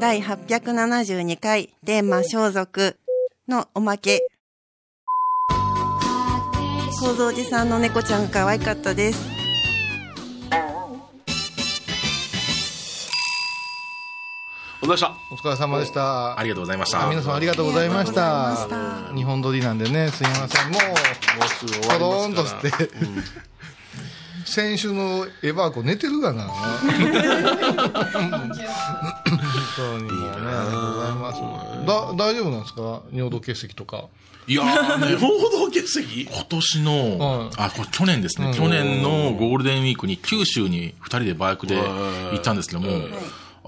第872回テーマ装束のおまけ。構造寺さんの猫ちゃんが可愛かったです。お疲れ様でした。お疲れ様でした。ありがとうございました。あ皆さんありがとうございました。日本撮りなんでね、すいません。もう、もうすぐ終わコりローンとますから。して、先週のエバーコ寝てるがな。本当にもうね、ありがとうございます。だ、大丈夫なんですか？尿道結石とか。いやーね、報道欠席今年の、はいあ、これ去年ですね、去年のゴールデンウィークに九州に二人でバイクで行ったんですけども、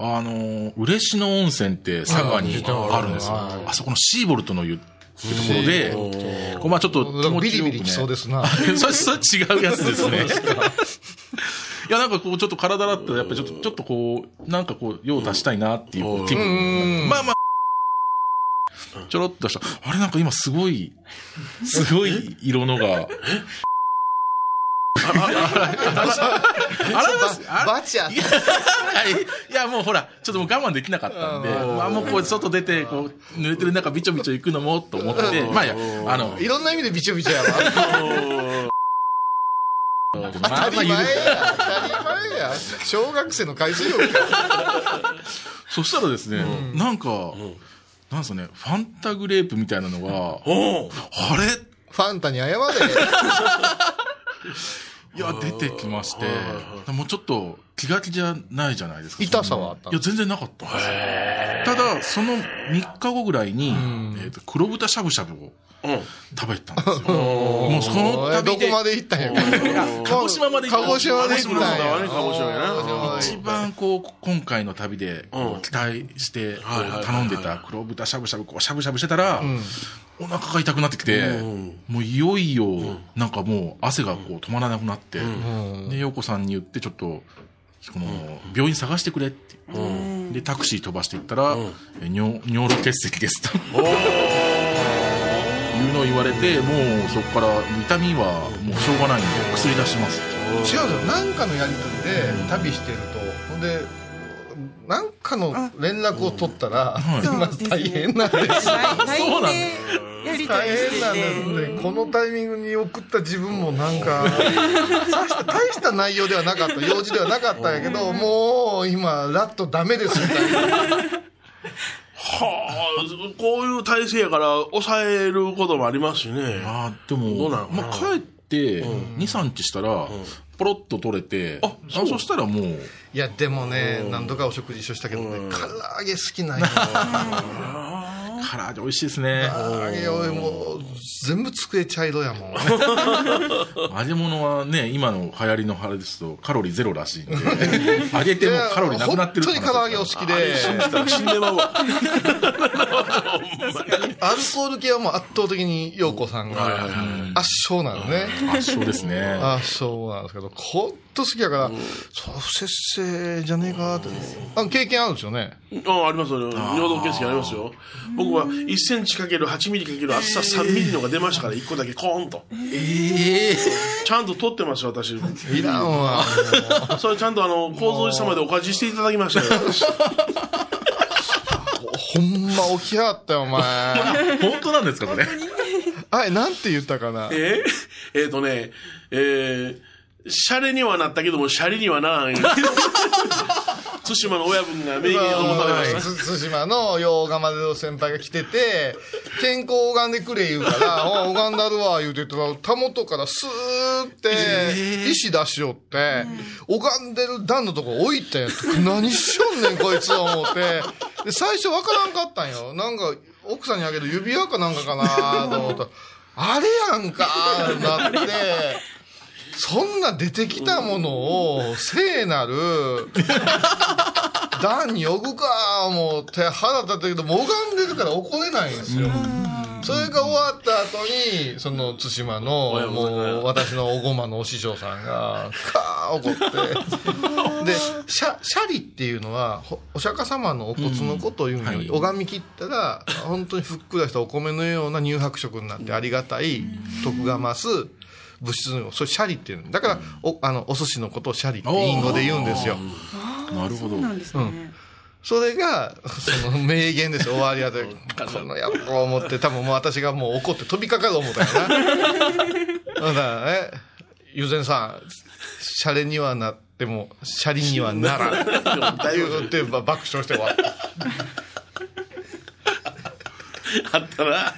あのー、嬉野温泉って佐賀にあるんですよ。あそこのシーボルトの湯ってところで、こうまあちょっと気持ちよく、ね、ビリビリきそうですな。それ、それ違うやつですね。いや、なんかこう、ちょっと体だったら、やっぱりちょっと、ちょっとこう、なんかこう、用を足したいなっていう気分。まあまあ、ちょろっとした。あれなんか今すごい、すごい色のが。あらますあバチやいや、いやもうほら、ちょっともう我慢できなかったんで、まあもうこう外出て、こう、濡れてる中びちょびちょ行くのもと思って、まあいや、あの、いろんな意味でびちょびちょやわ。まあ当まあたり前や。当たり前や。小学生の海水浴か。そしたらですね、なんか、なんすかね、ファンタグレープみたいなのが、あれ？ファンタに謝れ。いや、出てきまして、もうちょっと気が気じゃないじゃないですか。痛さはあったいや、全然なかったんですよ。ただ、その3日後ぐらいに、えっと、黒豚しゃぶしゃぶをうん。食べたんですよ。もうその旅で、こまで行ったんや？鹿児島まで行った鹿児島まで行ったんや。鹿児島やな鹿児島まで一番こう、今回の旅で、期待して、頼んでた黒豚しゃぶしゃぶ、こう、しゃぶしゃぶしてたら、お腹が痛くなってきて、もういよいよ、なんかもう汗がこう止まらなくなって、で、陽子さんに言ってちょっと、この、病院探してくれって。で、タクシー飛ばしていったら、え尿、尿路結石ですと。いうのを言われて、もうそこから痛みはもうしょうがないんで薬出します。違うんですよ。なんかのやりとりで旅してると、ほんで、なんかの連絡を取ったら、今大変なんですよ。LINE でやりとり大変なんですて。ね。このタイミングに送った自分もなんか、大した大した内容ではなかった、用事ではなかったんやけど、もう今、ラットダメですみたいな。はあ、こういう体制やから抑えることもありますしね。ああ、でども、うなのかな。まあ、帰って、2、3日したら、ポロッと取れて、あそしたらもう、いや、でもね、何度かお食事一緒したけどね、唐揚げ好きなんよ。唐揚げ美味しいですね。唐揚げ俺もう、全部机茶色やもん。揚げ物はね、今の流行りのあれですと、カロリーゼロらしいんで、揚げてもカロリーなくなってる本当に唐揚げお好きで、死んでまうわ。アルコール系はもう圧倒的に陽子さんが圧勝なのね。圧勝ですね。圧勝なんですけど、ほんと好きやから、そう、不節制じゃねえかって。あ経験あるんですよね。あありますよ。尿道結石ありますよ。僕は1センチかける8ミリかける厚さ3ミリのが出ましたから、1個だけコーンと。ええちゃんと取ってますよ、私。いらんわ。それちゃんとあの、構造寺様でお貸ししていただきましたよ。ほんま起きはったよ、お前。本当なんですか、これ？あれ、なんて言ったかな？えー、えーとね、えー、シャレにはなったけども、シャレにはならん。対馬の親分が名言を持たれました。つ対馬の洋釜での先輩が来てて、健康拝んでくれ言うから、お拝んだるわ言うてたら、たもとからスーって、石出しよって、拝んでる段のとこ置いて、何しよんねんこいつは思って、で、最初わからんかったんよ。なんか、奥さんにあげる指輪かなんかかなと思ったら、あれやんかなって、そんな出てきたものを、聖なる、段に置くか、思って腹立ったけど、もう拝んでるから怒れないんですよ。それが終わった後に、その、対馬の、もう、私のおごまのお師匠さんが、かー怒って。で、シャ、シャリっていうのは、ほお釈迦様のお骨のことを言うのに、拝み切ったら、本当にふっくらしたお米のような乳白色になってありがたい、徳が増す物質の、それシャリっていうの。だから、お、あの、お寿司のことをシャリってイン語で言うんですよ。なるほどそう。なんですね。それが、その名言ですよ、終わりやで。この野郎思って、多分もう私がもう怒って飛びかかる思ったよな。だからね、ゆぜんさん、シャレにはなっても、シャリにはならん。言ってば爆笑して終わった。あったら、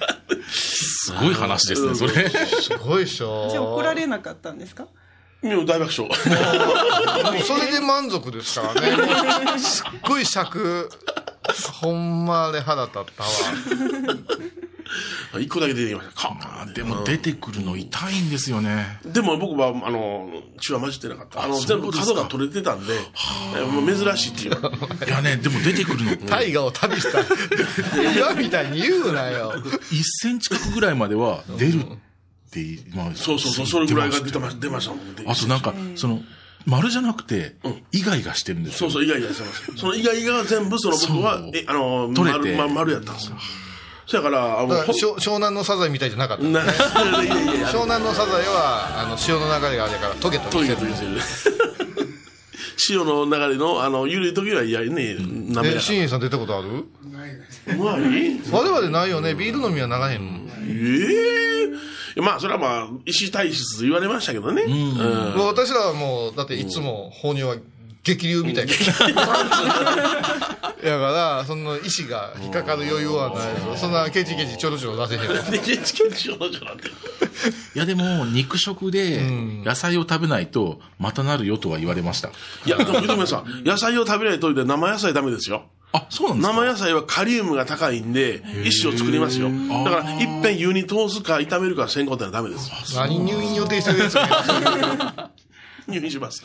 すごい話ですね、それ。すごいでしょ。じゃあ怒られなかったんですか？いや大爆笑。もうそれで満足ですからね。すっごい尺。ほんまあれ腹立ったわ。一個だけ出てきました。カーンってでも出てくるの痛いんですよね。でも僕は、あの、血は混じってなかった。あの、全部角が取れてたんで、えもう珍しいっていう。いやね、でも出てくるの大河を旅した。岩みたいに言うなよ。1センチ角ぐらいまでは出るって、まあ、そうそうそう、それぐらいが出てま出ましたもん。あとなんか、その、丸じゃなくて、イガイガしてるんですよ。そうそう、イガイガしてます。そのイガイガが全部、その僕はえ、あの、取れて丸、ま丸やったんですよ。そやから、あの、ほだから湘湘南のサザエみたいじゃなかった。ないやいやいや、湘南のサザエはあの潮の流れがあれやからトゲトトゲしてる。ゲトゲしてる。潮の流れの、あの、ゆるい時は嫌ね、なめえら新栄さん出たことある？うまい我々ないよね。ビール飲みはならへんもん。ええまあ、それはまあ、石体質と言われましたけどね。うん。私らはもうだっていつも放尿は激流みたいな やからその石が引っかかる余裕はないそんなケチケチちょろちょろ出せへんわで、ケチケチ少女なんて。いやでも、肉食で野菜を食べないと、またなるよとは言われました。いや、でも、でもさ、野菜を食べないといて生野菜ダメですよ。あ、そうなんですか？生野菜はカリウムが高いんで、石を作りますよ。だから、いっぺん湯に通すか炒めるか先行ってのはダメです。何入院予定してるやつが 入院します。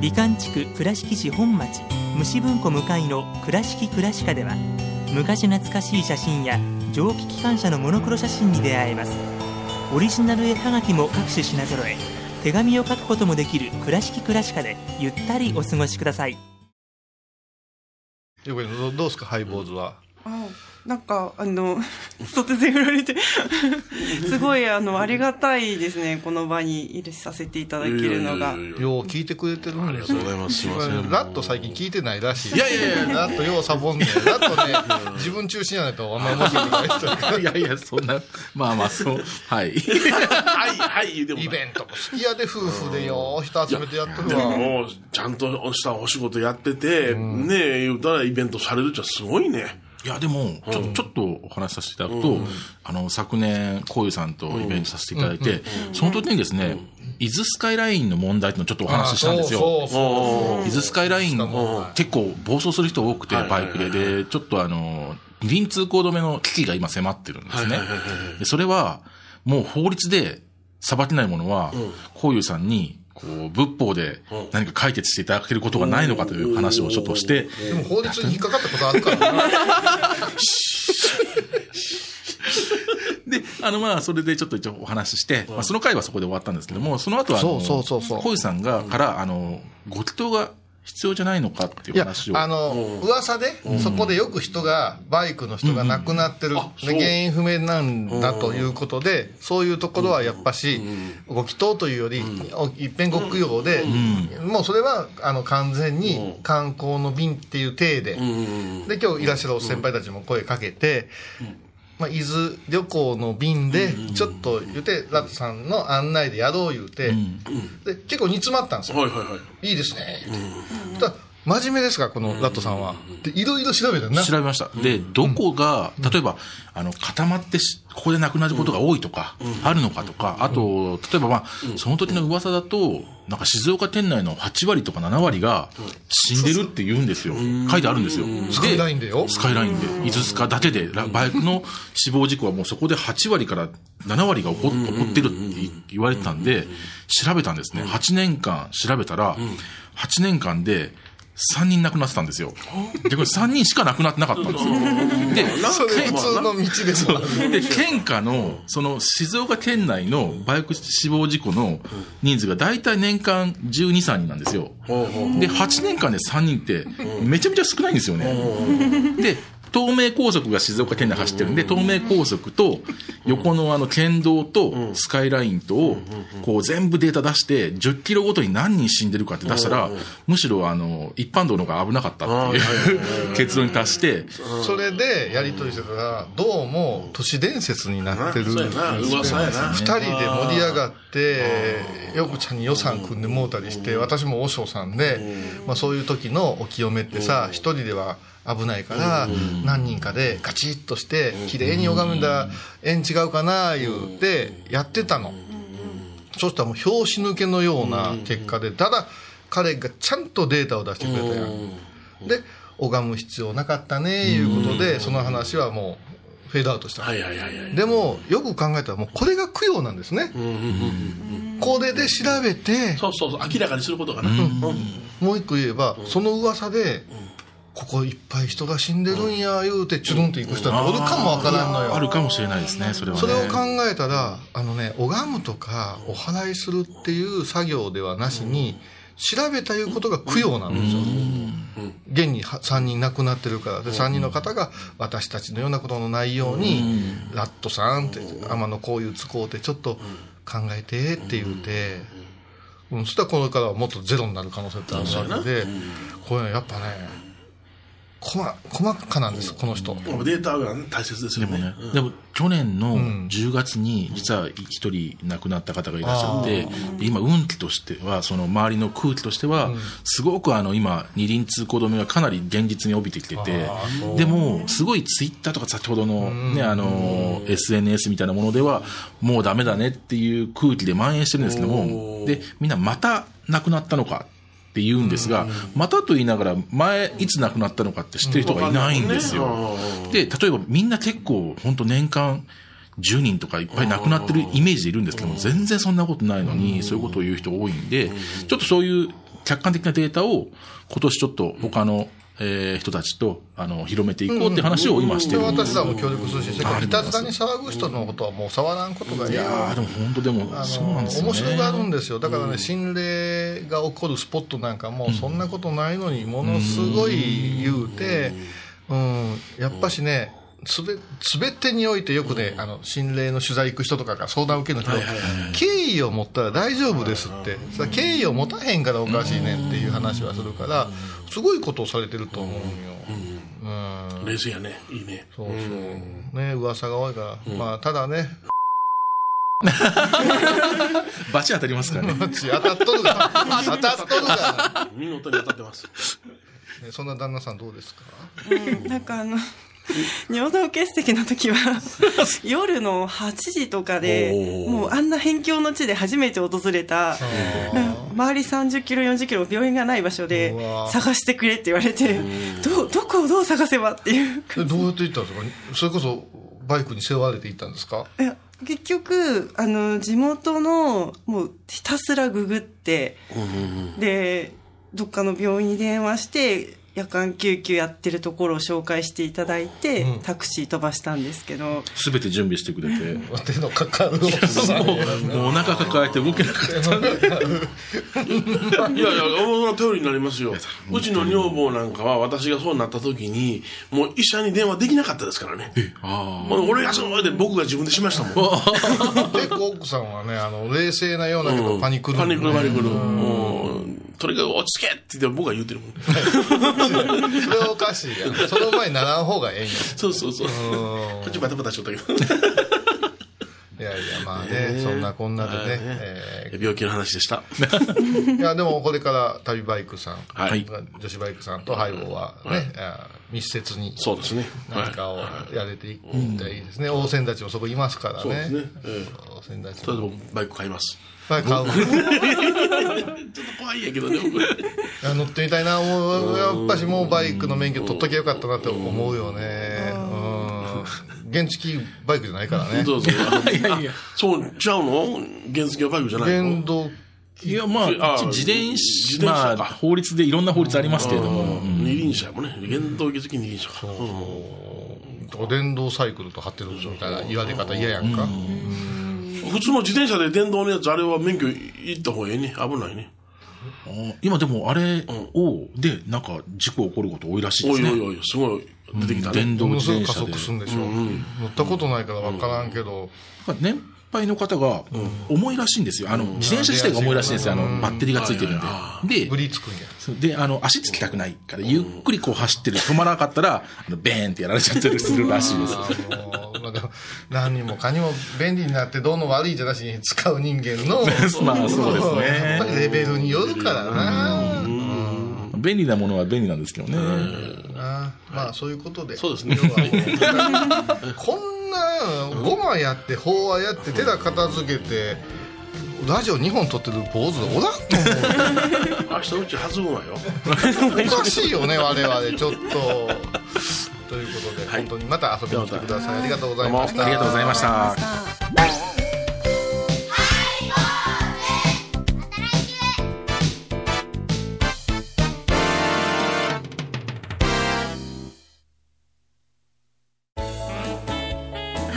美観地区倉敷市本町虫文庫向かいの「倉敷倉歯科」では昔懐かしい写真や蒸気機関車のモノクロ写真に出会えます。オリジナル絵はがきも各種品揃え手紙を書くこともできる「倉敷倉歯科」でゆったりお過ごしください。どうですかハイボーズは？なんか、あの、突然振られて、すごい、あの、ありがたいですね。この場に入れさせていただけるのが。よう聞いてくれてるんですよ。ありがとうございますすいませんラット最近聞いてないらしい。いやいやいや。ラットようサボん。ねんラットね自分中心やないとあんまり面白くないいやいや、そんな、まあまあ、そう、はい。はい、はい、イベントも好きやで夫婦でよう人集めてやってるでわ。ももう、ちゃんとしたお仕事やってて、ねえ、言うたらイベントされるっちゃすごいね。いや、でも、ちょ、ちょっとお話しさせていただくと、あの、昨年、こういうさんとイベントさせていただいて、その時にですね、伊豆スカイラインの問題ってのをちょっとお話ししたんですよ。伊豆スカイライン、結構暴走する人多くて、バイクで。で、ちょっとあの、二輪通行止めの危機が今迫ってるんですね。でそれは、もう法律で裁けないものは、こういうさんに、こう、仏法で何か解決していただけることがないのかという話をちょっとして、でも法律に引っかかったことあるから。な で、あの、まあ、それでちょっと一応お話しして、まあ、その回はそこで終わったんですけども、その後は、あの、そうそうそうそう。さんが、から、あの、ご祈祷が必要じゃないのかっていういや話を。あの噂でそこでよく人がバイクの人が亡くなってる原因不明なんだということでそういうところはやっぱしご祈祷というよりお一遍ご供養でもうそれはあの完全に観光の便っていう体で。で今日いらっしゃる先輩たちも声かけてまあ、伊豆旅行の便で、ちょっと言うて、ラットさんの案内でやろう言うて、で、結構煮詰まったんですよ。はいはいはい。いいですね。ただ真面目ですか、このラットさんは。で、いろいろ調べたな。調べました。で、どこが、例えば、あの、固まってし、ここで亡くなることが多いとか、あるのかとか、あと、例えばまあ、その時の噂だと、なんか静岡県内の8割とか7割が死んでるって言うんですよ。書いてあるんですよ。スカイラインでよ。スカイラインで。伊豆スカだけで、ラバイクの死亡事故はもうそこで8割から7割が起こ起こってるって言われてたんで、調べたんですね。8年間調べたら、8年間で、3人亡くなってたんですよ。で、これ3人しか亡くなってなかったんです よ。で、普通の道ですもんで、県下の、その静岡県内のバイク死亡事故の人数が大体年間12、3人なんですよ。で、8年間で3人ってめちゃめちゃ少ないんですよね。で、東名高速が静岡県内走ってるんで、東名高速と横のあの県道とスカイラインとをこう全部データ出して、10キロごとに何人死んでるかって出したら、むしろあの、一般道の方が危なかったっていう 結論に達して、それでやりとりしてたら、どうも都市伝説になってる。噂やな。二人で盛り上がって、よこちゃんに予算組んでもうたりして、私も和尚さんで、まあそういう時のお清めってさ、一人では危ないから、何人かでガチッとして、綺麗に拝んだら縁違うかな、言うて、やってたの。そしたらもう拍子抜けのような結果で、ただ彼がちゃんとデータを出してくれたやん。で、拝む必要なかったね、いうことで、その話はもうフェードアウトした。はいはいはいはい。でも、よく考えたらもうこれが供養なんですね。これで調べて、そうそうそう、明らかにすることがな。うんもう一個言えば、その噂で、ここいっぱい人が死んでるんや、言うて、チュルンと行く人っておるかもわからんのよ。あるかもしれないですね、それはね。それを考えたら、あのね、拝むとか、お祓いするっていう作業ではなしに、調べたいうことが供養なんですよ。現に3人亡くなってるから、で、3人の方が私たちのようなことのないように、ラットさんって、天のこういう使うて、ちょっと考えてって言うて、うん、そしたらこれからはもっとゼロになる可能性ってあるわけで、これやっぱね、細細かなんです、この人。データがね大切ですよね。ねでも去年の10月に実は一人亡くなった方がいらっしゃって、で今運気としては、その周りの空気としては、すごくあの今、二輪通行止めがかなり現実に帯びてきてて、でも、すごいツイッターとか先ほどのね、あの、SNS みたいなものでは、もうダメだねっていう空気で蔓延してるんですけども、で、みんなまた亡くなったのかって言うんですが、またと言いながら、前、いつ亡くなったのかって知ってる人がいないんですよ。で、例えばみんな結構、本当年間、10人とかいっぱい亡くなってるイメージでいるんですけども、全然そんなことないのに、そういうことを言う人多いんで、ちょっとそういう客観的なデータを、今年ちょっと他の、えー人たちと、あの、広めていこうって話を今してる。私らも協力するし、それからいたずらに騒ぐ人のことはもう触らんことがいやーでも本当でも、あそうなんですよね。面白があるんですよ。だからね、心霊が起こるスポットなんかも、そんなことないのに、ものすごい言うて、うん、やっぱしね、すべ、すべてにおいてよくね、あの、心霊の取材行く人とかが相談受ける人、敬意を持ったら大丈夫ですって。それは敬意を持たへんからおかしいねんっていう話はするから、すごいことをされてると思うんよ。うん。冷静やね。いいね。そうそう。ね、噂が多いから。まあ、ただね、バチ当たりますからね。当たっとるが、当たっとるが。見事に当たってます。ねそんな旦那さんどうですか？うんなんかあの、尿道結石の時は、夜の8時とかで、もうあんな辺境の地で初めて訪れた、うん周り30キロ、40キロ病院がない場所で探してくれって言われて、ど、どこをどう探せばっていう。えどうやって行ったんですか？それこそバイクに背負われて行ったんですか？結局、あの、地元の、もうひたすらググって、で、どっかの病院に電話して、夜間救急やってるところを紹介していただいて、うんタクシー飛ばしたんですけど、すべて準備してくれて。手のかかるもう、もうお腹抱えて動けなかった。いやいや、その頼りになりますよ。うちの女房なんかは私がそうなった時に、もう医者に電話できなかったですからね。あ俺がそうで僕が自分でしましたもん。結構 奥さんはねあの冷静なようだけど、うんパニクるパニクルパニクル。うんとにかく落ち着けって言って僕が言ってるもん。それはおかしいやんその前にならん方がええんやそうそうそう。うんこっちバタバタしとったけど。いやいやまあねね、そんなこんなでね。えー病気の話でした。いや、でもこれから旅バイクさん、はい女子バイクさんとハイボーはね、あ密接にそうですね。何かをやれていったらいいですね。大仙たちもそこいますからね。そうですね。ええ大仙たちとりあえずも。僕バイク買います。バイク買う？ちょっと怖いんやけどね、乗ってみたいなやっぱしもうバイクの免許取っときゃよかったなって思うよねうん原付バイクじゃないからね。どうぞ。いやいや。そう、違うの？原付はバイクじゃないの？原動いや、まあ、自転自車、転車。かまあ、法律でいろんな法律ありますけれども、うん。二輪車もね。原動機付き二輪車か。電動サイクルと張ってるみたいな言われ方嫌やん。か普通の自転車で電動のやつ、あれは免許いった方がいいね。危ないね。あ今でもあれを、で、なんか事故起こること多いらしいですね。おいおいおい、すごい出てきたね。電動もの自転車で加速。するんでしょ乗ったことないから分からんけど年配の方が重いらしいんですよ。あの、自転車自体が重いらしいんですよ。あの、バッテリーがついてるんで。で、つくんやで、あの、足つきたくないから、ゆっくりこう走ってる、止まらなかったら、あの、ベーンってやられちゃったりするらしいです。何にもかにも便利になってどうの悪いじゃなしに使う人間の まあそうですねやっぱりレベルによるからな便利なものは便利なんですけどね。あまあそういうことで。そうですねこんなごまやって法話やって手だ片付けてラジオ2本撮ってる坊主おらんと思明日うち弾むわよ。うおかしいよね我々ちょっと。ということで、はい本当にまた遊びに来てくださいありがとうございましたありがとうございました。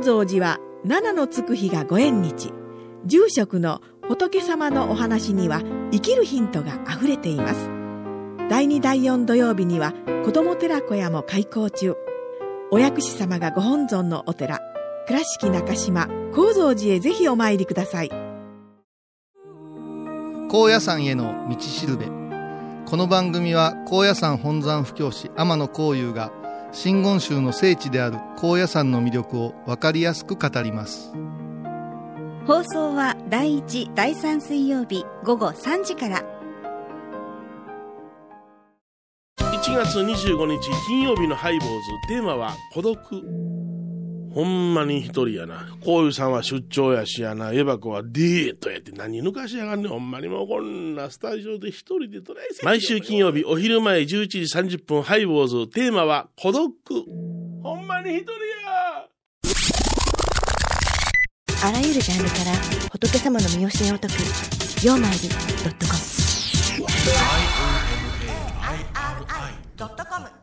高蔵寺は七のつく日がご縁日。住職の仏様のお話には生きるヒントがあふれています。第2第4土曜日には子ども寺小屋も開校中。お薬師様がご本尊のお寺。倉敷中島・高蔵寺へぜひお参りください。高野山への道しるべ。この番組は高野山本山布教師天野幸雄が真言宗の聖地である高野山の魅力を分かりやすく語ります。放送は第1第3水曜日午後3時から。1月25日金曜日のハイボーズ。テーマは孤独ほんまに一人やな。こういうさんは出張やしやなエバコはデートやって何抜かしやがんねん。ほんまにもうこんなスタジオで一人でトライ毎週金曜日お昼前11時30分ハイボーズ。テーマは孤独。ほんまに一人や。あらゆるジャンルから仏様の身教えを解く「曜マイルドットコム」ドットコム